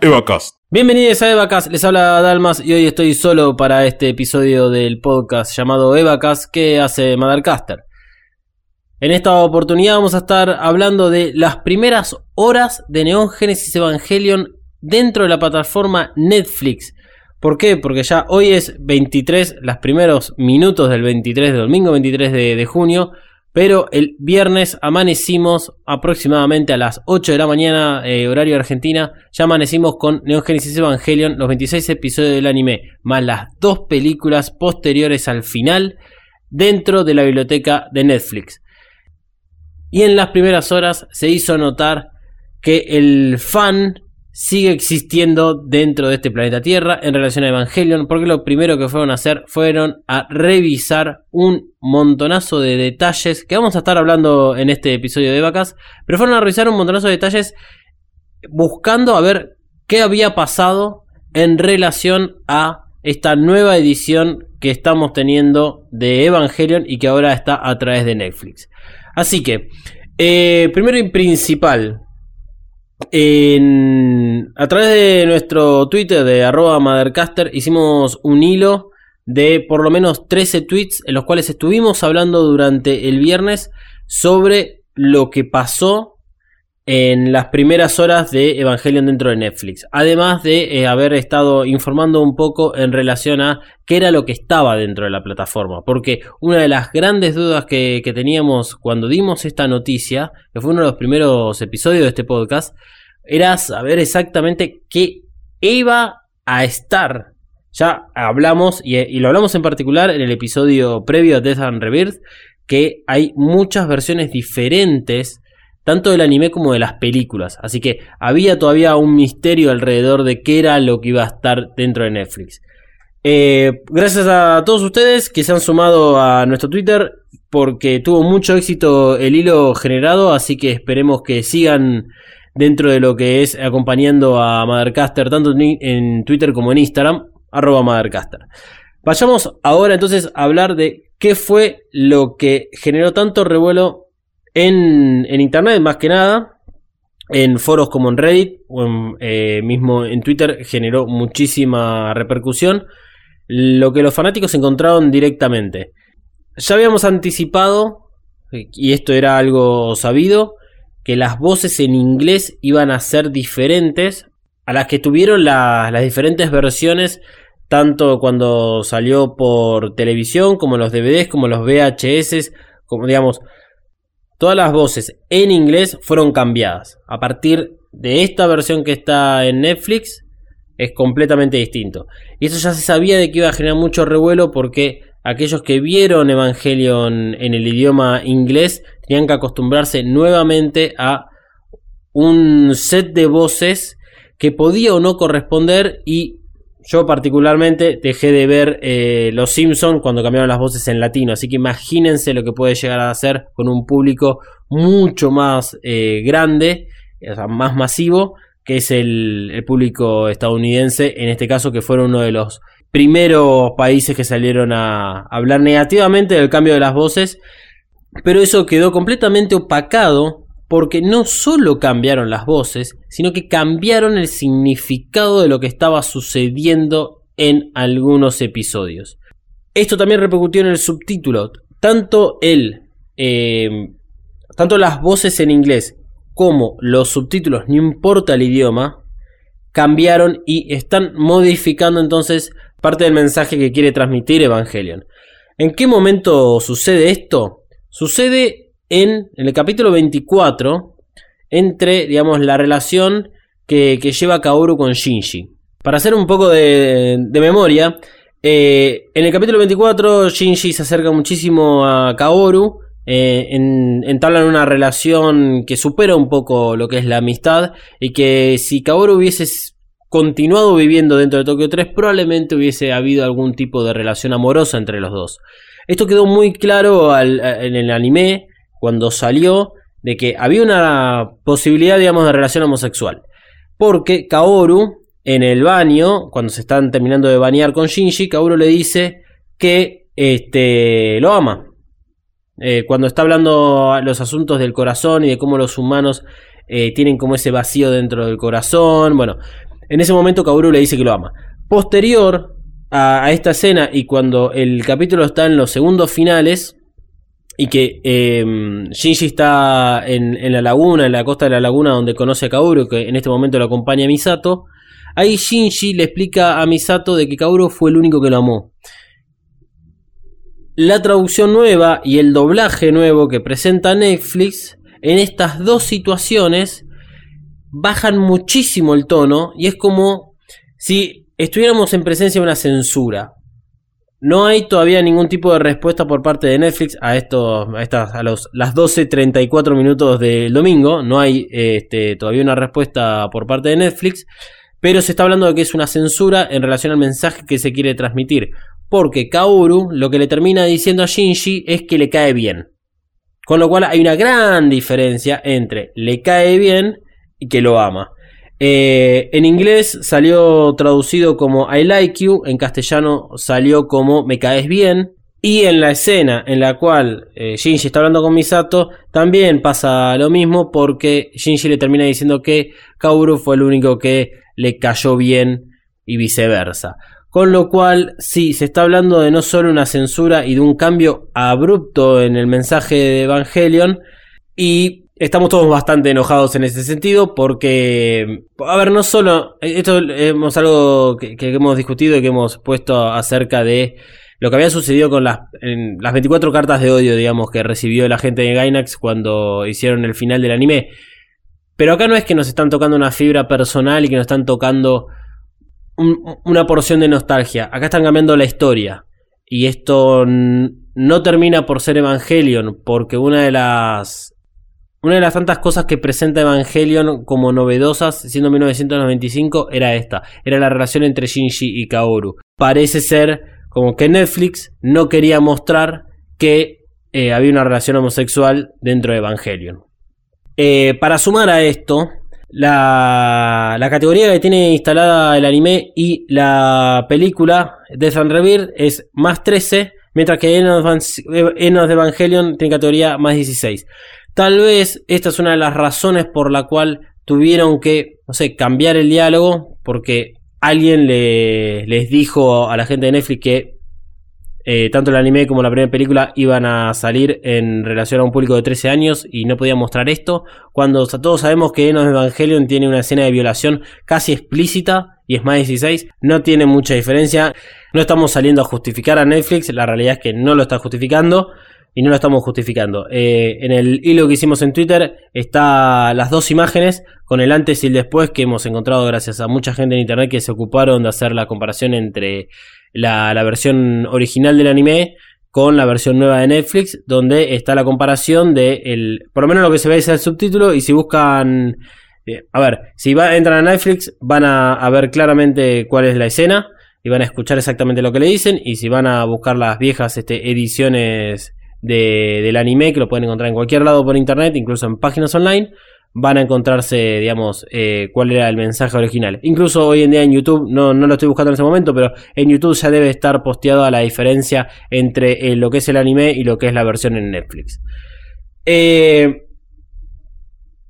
Evacast. Bienvenidos a Evacast, les habla Dalmas y hoy estoy solo para este episodio del podcast llamado Evacast que hace Mothercaster. En esta oportunidad vamos a estar hablando de las primeras horas de Neon Genesis Evangelion dentro de la plataforma Netflix. ¿Por qué? Porque ya hoy es 23, los primeros minutos del 23 de domingo 23 de, de junio. Pero el viernes amanecimos aproximadamente a las 8 de la mañana, eh, horario Argentina. Ya amanecimos con Neon Genesis Evangelion, los 26 episodios del anime, más las dos películas posteriores al final, dentro de la biblioteca de Netflix. Y en las primeras horas se hizo notar que el fan sigue existiendo dentro de este planeta Tierra en relación a Evangelion, porque lo primero que fueron a hacer fueron a revisar un montonazo de detalles que vamos a estar hablando en este episodio de Vacas, pero fueron a revisar un montonazo de detalles buscando a ver qué había pasado en relación a esta nueva edición que estamos teniendo de Evangelion y que ahora está a través de Netflix. Así que, eh, primero y principal, a través de nuestro Twitter de arroba Mothercaster hicimos un hilo de por lo menos 13 tweets en los cuales estuvimos hablando durante el viernes sobre lo que pasó en las primeras horas de Evangelion dentro de Netflix. Además de eh, haber estado informando un poco en relación a qué era lo que estaba dentro de la plataforma. Porque una de las grandes dudas que, que teníamos cuando dimos esta noticia, que fue uno de los primeros episodios de este podcast, era saber exactamente qué iba a estar. Ya hablamos, y, lo hablamos en particular en el episodio previo a Death and Rebirth, que hay muchas versiones diferentes, tanto del anime como de las películas. Así que había todavía un misterio alrededor de qué era lo que iba a estar dentro de Netflix. Eh, gracias a todos ustedes que se han sumado a nuestro Twitter porque tuvo mucho éxito el hilo generado, así que esperemos que sigan dentro de lo que es acompañando a Mothercaster, tanto en Twitter como en Instagram, arroba Mothercaster. Vayamos ahora entonces a hablar de qué fue lo que generó tanto revuelo en, Internet, más que nada, en foros como en Reddit o eh, mismo en Twitter generó muchísima repercusión, lo que los fanáticos encontraron directamente. Ya habíamos anticipado, y esto era algo sabido, que las voces en inglés iban a ser diferentes a las que tuvieron las diferentes versiones, tanto cuando salió por televisión, como los DVDs, como los VHS, como digamos, todas las voces en inglés fueron cambiadas. A partir de esta versión que está en Netflix, es completamente distinto. Y eso ya se sabía de que iba a generar mucho revuelo porque aquellos que vieron Evangelion en el idioma inglés tenían que acostumbrarse nuevamente a un set de voces que podía o no corresponder y yo particularmente dejé de ver eh, Los Simpsons cuando cambiaron las voces en latino, así que imagínense lo que puede llegar a hacer con un público mucho más eh, grande, más masivo, que es el, público estadounidense, en este caso que fueron uno de los primeros países que salieron a hablar negativamente del cambio de las voces, pero eso quedó completamente opacado porque no solo cambiaron las voces, sino que cambiaron el significado de lo que estaba sucediendo en algunos episodios. Esto también repercutió en el subtítulo. Tanto el, eh, tanto las voces en inglés como los subtítulos, no importa el idioma, cambiaron y están modificando entonces parte del mensaje que quiere transmitir Evangelion. ¿En qué momento sucede esto? Sucede en, el capítulo 24 entre, digamos, la relación que, lleva Kaoru con Shinji. Para hacer un poco de, memoria, eh, en el capítulo 24 Shinji se acerca muchísimo a Kaoru eh, entablan una relación que supera un poco lo que es la amistad y que si Kaoru hubiese continuado viviendo dentro de Tokio 3 probablemente hubiese habido algún tipo de relación amorosa entre los dos. Esto quedó muy claro en el anime cuando salió de que había una posibilidad digamos de relación homosexual. Porque Kaoru en el baño, cuando se están terminando de bañar con Shinji, Kaoru le dice que este, lo ama, eh, cuando está hablando los asuntos del corazón y de cómo los humanos eh, tienen como ese vacío dentro del corazón. Bueno, en ese momento Kaoru le dice que lo ama. Posterior a, esta escena y cuando el capítulo está en los segundos finales y que eh, Shinji está en, la laguna, en la costa de la laguna donde conoce a Kaoru, que en este momento lo acompaña a Misato, ahí Shinji le explica a Misato de que Kaoru fue el único que lo amó. La traducción nueva y el doblaje nuevo que presenta Netflix en estas dos situaciones bajan muchísimo el tono y es como si estuviéramos en presencia de una censura. No hay todavía ningún tipo de respuesta por parte de Netflix a estos, a estas, a los, las 12.34 minutos del domingo. No hay este, todavía una respuesta por parte de Netflix. Pero se está hablando de que es una censura en relación al mensaje que se quiere transmitir. Porque Kaoru lo que le termina diciendo a Shinji es que le cae bien. Con lo cual hay una gran diferencia entre le cae bien y que lo ama. Eh, en inglés salió traducido como I like you, en castellano salió como me caes bien. Y en la escena en la cual eh, Shinji está hablando con Misato, también pasa lo mismo porque Shinji le termina diciendo que Kaoru fue el único que le cayó bien y viceversa. Con lo cual, sí, se está hablando de no solo una censura y de un cambio abrupto en el mensaje de Evangelion, y Estamos todos bastante enojados en ese sentido porque, a ver, no solo, esto es algo que, hemos discutido y que hemos puesto acerca de lo que había sucedido con las, las 24 cartas de odio, digamos, que recibió la gente de Gainax cuando hicieron el final del anime. Pero acá no es que nos están tocando una fibra personal y que nos están tocando una porción de nostalgia. Acá están cambiando la historia. Y esto no termina por ser Evangelion, porque una de las una de las tantas cosas que presenta Evangelion como novedosas, siendo 1995, era esta. Era la relación entre Shinji y Kaoru. Parece ser como que Netflix no quería mostrar que eh, había una relación homosexual dentro de Evangelion. Eh, para sumar a esto, la, la, categoría que tiene instalada el anime y la película de San es más 13, mientras que Enos de Evangelion tiene categoría más 16. Tal vez esta es una de las razones por la cual tuvieron que, no sé, cambiar el diálogo, porque alguien le, les dijo a la gente de Netflix que eh, tanto el anime como la primera película iban a salir en relación a un público de 13 años y no podían mostrar esto, cuando todos sabemos que Enos Evangelion tiene una escena de violación casi explícita y es más 16, no tiene mucha diferencia. No estamos saliendo a justificar a Netflix, la realidad es que no lo está justificando y no lo estamos justificando. Eh, en el hilo que hicimos en Twitter está las dos imágenes con el antes y el después que hemos encontrado gracias a mucha gente en internet que se ocuparon de hacer la comparación entre la, versión original del anime con la versión nueva de Netflix, donde está la comparación de el, por lo menos lo que se ve es el subtítulo y si buscan, eh, a ver, si va, entran a Netflix van a, a ver claramente cuál es la escena y van a escuchar exactamente lo que le dicen y si van a buscar las viejas este, ediciones del anime, que lo pueden encontrar en cualquier lado por internet, incluso en páginas online, van a encontrarse, digamos, eh, cuál era el mensaje original. Incluso hoy en día en YouTube, no, no, lo estoy buscando en ese momento, pero en YouTube ya debe estar posteado a la diferencia entre eh, lo que es el anime y lo que es la versión en Netflix. Eh,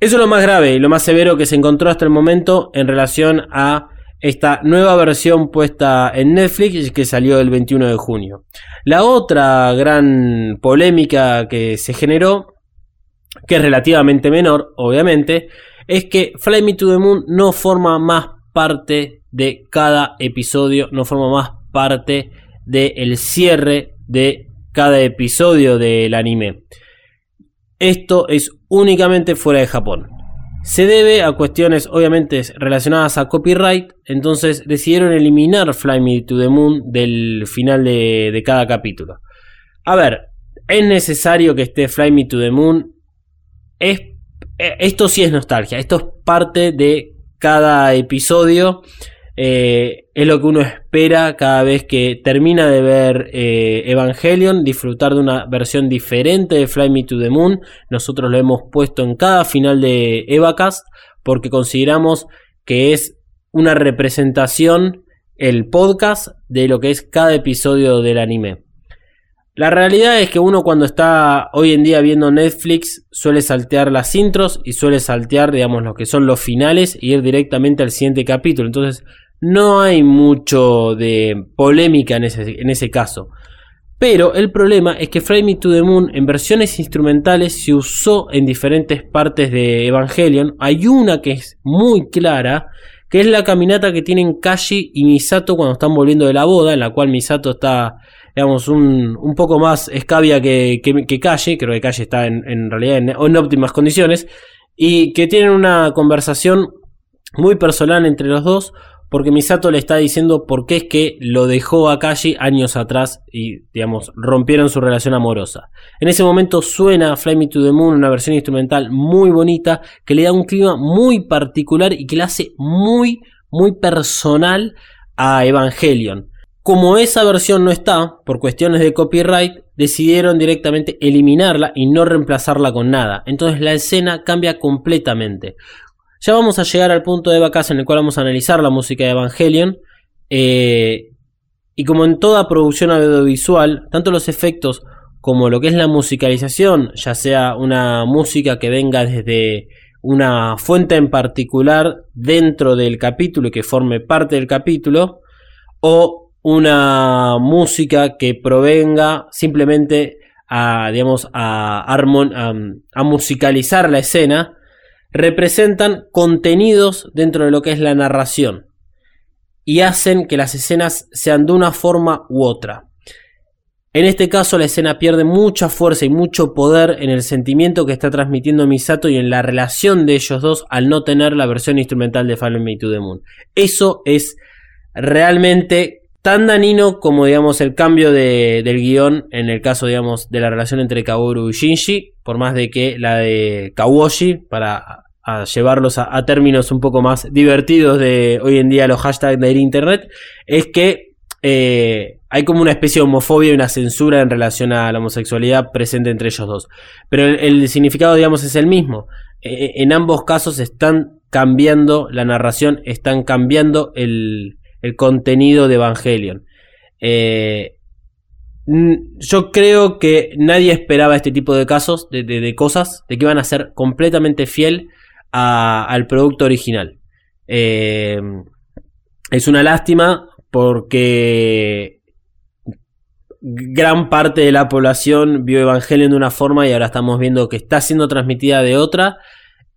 eso es lo más grave y lo más severo que se encontró hasta el momento en relación a esta nueva versión puesta en Netflix que salió el 21 de junio. La otra gran polémica que se generó, que es relativamente menor, obviamente, es que Fly Me to the Moon no forma más parte de cada episodio, no forma más parte del cierre de cada episodio del anime. Esto es únicamente fuera de Japón. Se debe a cuestiones obviamente relacionadas a copyright, entonces decidieron eliminar Fly Me to the Moon del final de, cada capítulo. A ver, es necesario que esté Fly Me to the Moon. Es, eh, esto sí es nostalgia, esto es parte de cada episodio. Eh, es lo que uno espera cada vez que termina de ver eh, Evangelion, disfrutar de una versión diferente de Fly Me to the Moon. Nosotros lo hemos puesto en cada final de Evacast porque consideramos que es una representación, el podcast, de lo que es cada episodio del anime. La realidad es que uno cuando está hoy en día viendo Netflix suele saltear las intros y suele saltear, digamos, lo que son los finales y ir directamente al siguiente capítulo. Entonces, no hay mucho de polémica en ese, en ese caso. Pero el problema es que Fly Me to the Moon en versiones instrumentales se usó en diferentes partes de Evangelion. Hay una que es muy clara, que es la caminata que tienen Kashi y Misato cuando están volviendo de la boda, en la cual Misato está, digamos, un, un poco más escabia que, que, Kashi, creo que Kashi está en, en realidad en, óptimas condiciones, y que tienen una conversación muy personal entre los dos, porque Misato le está diciendo por qué es que lo dejó a Kashi años atrás y, digamos, rompieron su relación amorosa. En ese momento suena Fly Me to the Moon, una versión instrumental muy bonita, que le da un clima muy particular y que le hace muy, muy personal a Evangelion. Como esa versión no está, por cuestiones de copyright, decidieron directamente eliminarla y no reemplazarla con nada. Entonces la escena cambia completamente. Ya vamos a llegar al punto de vacas en el cual vamos a analizar la música de Evangelion. Eh, y como en toda producción audiovisual, tanto los efectos como lo que es la musicalización, ya sea una música que venga desde una fuente en particular dentro del capítulo y que forme parte del capítulo, o una música que provenga simplemente a, digamos, a, a musicalizar la escena, representan contenidos dentro de lo que es la narración y hacen que las escenas sean de una forma u otra. En este caso la escena pierde mucha fuerza y mucho poder en el sentimiento que está transmitiendo Misato y en la relación de ellos dos al no tener la versión instrumental de Fallen Me to the Moon. Eso es realmente tan danino como digamos el cambio de, del guion en el caso digamos de la relación entre Kaworu y Shinji, por más de que la de Kawoshi, para llevarlos a, términos un poco más divertidos de hoy en día los hashtags de internet, es que eh, hay como una especie de homofobia y una censura en relación a la homosexualidad presente entre ellos dos. Pero el, significado, digamos, es el mismo. E, e, en ambos casos están cambiando la narración, están cambiando el, el contenido de Evangelion. Eh, yo creo que nadie esperaba este tipo de casos, de, cosas, de que iban a ser completamente fiel al producto original. Eh, es una lástima porque gran parte de la población vio Evangelion de una forma y ahora estamos viendo que está siendo transmitida de otra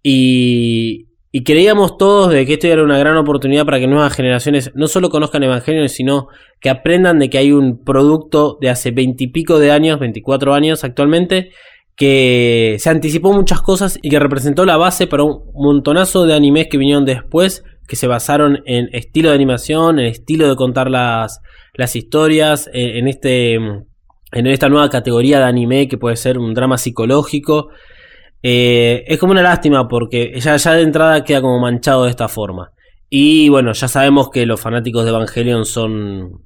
y, y creíamos todos de que esto era una gran oportunidad para que nuevas generaciones no solo conozcan Evangelion, sino que aprendan de que hay un producto de hace veintipico de años, 24 años actualmente, que se anticipó muchas cosas y que representó la base para un montonazo de animes que vinieron después, que se basaron en estilo de animación, en estilo de contar las, las historias, en, este, en esta nueva categoría de anime que puede ser un drama psicológico. Eh, es como una lástima porque ya, ya de entrada queda como manchado de esta forma. Y bueno, ya sabemos que los fanáticos de Evangelion son.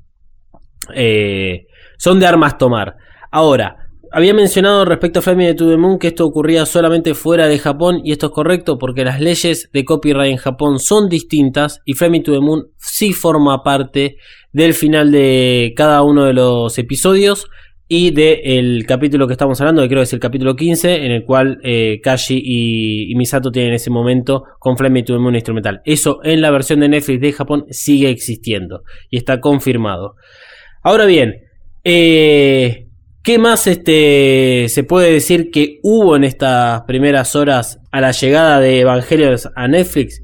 Eh, son de armas tomar. Ahora, había mencionado respecto a Flaming de the Moon que esto ocurría solamente fuera de Japón y esto es correcto porque las leyes de copyright en Japón son distintas y Flaming to the Moon sí forma parte del final de cada uno de los episodios y del capítulo que estamos hablando, que creo que es el capítulo 15, en el cual eh, Kashi y, Misato tienen ese momento con Flame to the Moon instrumental. Eso en la versión de Netflix de Japón sigue existiendo y está confirmado. Ahora bien, eh, ¿qué más este, se puede decir que hubo en estas primeras horas a la llegada de Evangelios a Netflix?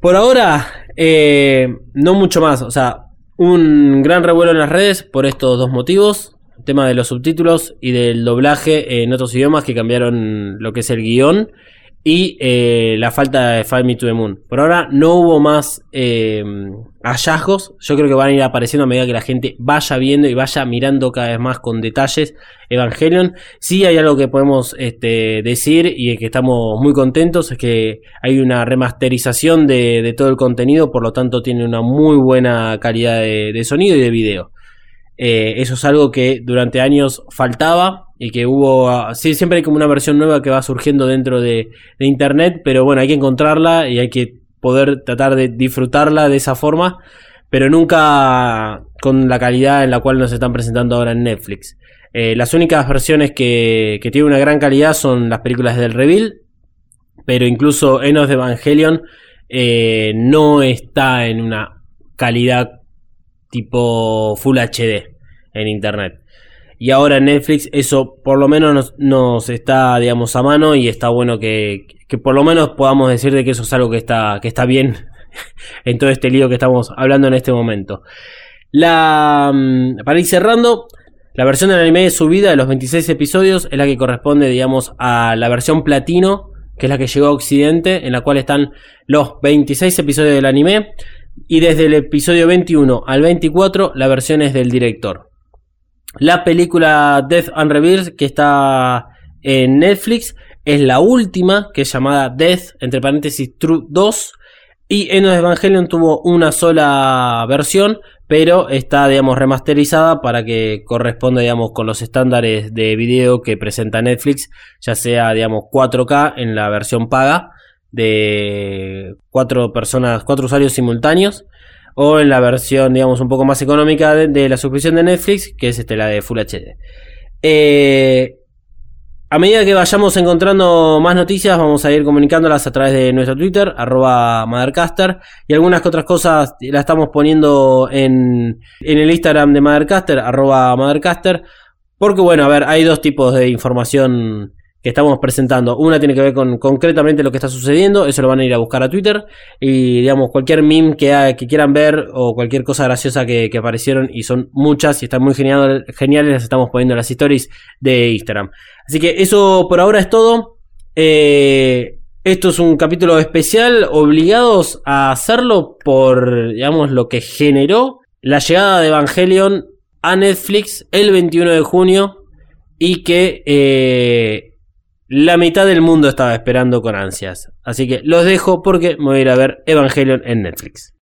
Por ahora, eh, no mucho más. O sea, un gran revuelo en las redes por estos dos motivos. El tema de los subtítulos y del doblaje en otros idiomas que cambiaron lo que es el guion. Y eh, la falta de Find Me to the Moon. Por ahora no hubo más eh, hallazgos. Yo creo que van a ir apareciendo a medida que la gente vaya viendo y vaya mirando cada vez más con detalles Evangelion. Sí hay algo que podemos este, decir y que estamos muy contentos. Es que hay una remasterización de, todo el contenido. Por lo tanto tiene una muy buena calidad de, sonido y de video. Eh, eso es algo que durante años faltaba y que hubo, ah, sí, siempre hay como una versión nueva que va surgiendo dentro de, internet, pero bueno, hay que encontrarla y hay que poder tratar de disfrutarla de esa forma. pero nunca con la calidad en la cual nos están presentando ahora en Netflix. Eh, las únicas versiones que, que tienen una gran calidad son las películas del Reveal, pero incluso Enos de Evangelion eh, no está en una calidad tipo Full HD en Internet. Y ahora en Netflix eso por lo menos nos, está, digamos, a mano y está bueno que, que, por lo menos podamos decir de que eso es algo que está, que está bien en todo este lío que estamos hablando en este momento. La, mm, para ir cerrando, la versión del anime de subida de los 26 episodios es la que corresponde, digamos, a la versión platino, que es la que llegó a Occidente, en la cual están los 26 episodios del anime. Y desde el episodio 21 al 24, la versión es del director. La película Death and Rebirth, que está en Netflix, es la última, que es llamada Death, entre paréntesis, True 2. Y Enos Evangelion tuvo una sola versión, pero está, digamos, remasterizada para que corresponda, digamos, con los estándares de video que presenta Netflix, ya sea, digamos, 4K en la versión paga de cuatro personas, cuatro usuarios simultáneos, o en la versión, digamos, un poco más económica de, la suscripción de Netflix, que es este, la de Full HD. Eh, a medida que vayamos encontrando más noticias, vamos a ir comunicándolas a través de nuestro Twitter, arroba Mothercaster, y algunas que otras cosas las estamos poniendo en, en el Instagram de Mothercaster, arroba Mothercaster, porque bueno, a ver, hay dos tipos de información que estamos presentando. Una tiene que ver con concretamente lo que está sucediendo, eso lo van a ir a buscar a Twitter. Y digamos, cualquier meme que, quieran ver o cualquier cosa graciosa que, aparecieron, y son muchas y están muy genial, geniales, las estamos poniendo en las stories de Instagram. Así que eso por ahora es todo. Eh, esto es un capítulo especial, obligados a hacerlo por, digamos, lo que generó la llegada de Evangelion a Netflix el 21 de junio y que eh, la mitad del mundo estaba esperando con ansias. Así que los dejo porque me voy a ir a ver Evangelion en Netflix.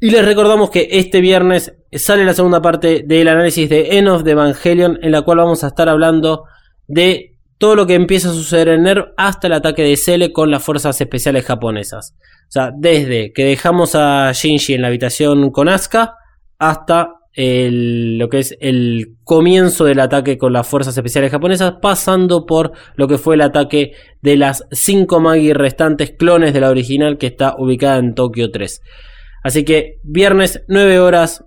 Y les recordamos que este viernes sale la segunda parte del análisis de End de Evangelion, en la cual vamos a estar hablando de todo lo que empieza a suceder en NERV hasta el ataque de Cele con las fuerzas especiales japonesas. O sea, desde que dejamos a Shinji en la habitación con Asuka hasta lo que es el comienzo del ataque con las fuerzas especiales japonesas, pasando por lo que fue el ataque de las 5 Magi restantes clones de la original que está ubicada en Tokio 3. Así que viernes 9 horas,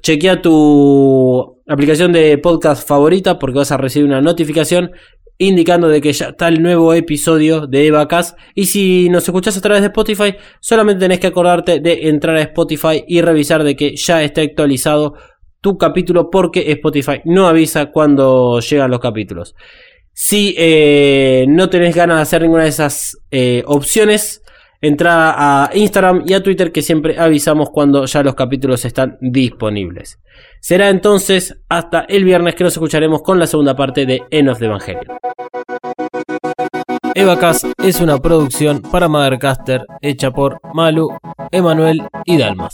chequea tu aplicación de podcast favorita porque vas a recibir una notificación indicando de que ya está el nuevo episodio de Evacas. Y si nos escuchas a través de Spotify, solamente tenés que acordarte de entrar a Spotify y revisar de que ya está actualizado tu capítulo porque Spotify no avisa cuando llegan los capítulos. Si eh, no tenés ganas de hacer ninguna de esas eh, opciones, entra a Instagram y a Twitter que siempre avisamos cuando ya los capítulos están disponibles. Será entonces hasta el viernes que nos escucharemos con la segunda parte de End of the Evangelion. Evacast es una producción para Mothercaster hecha por Malu, Emanuel y Dalmas.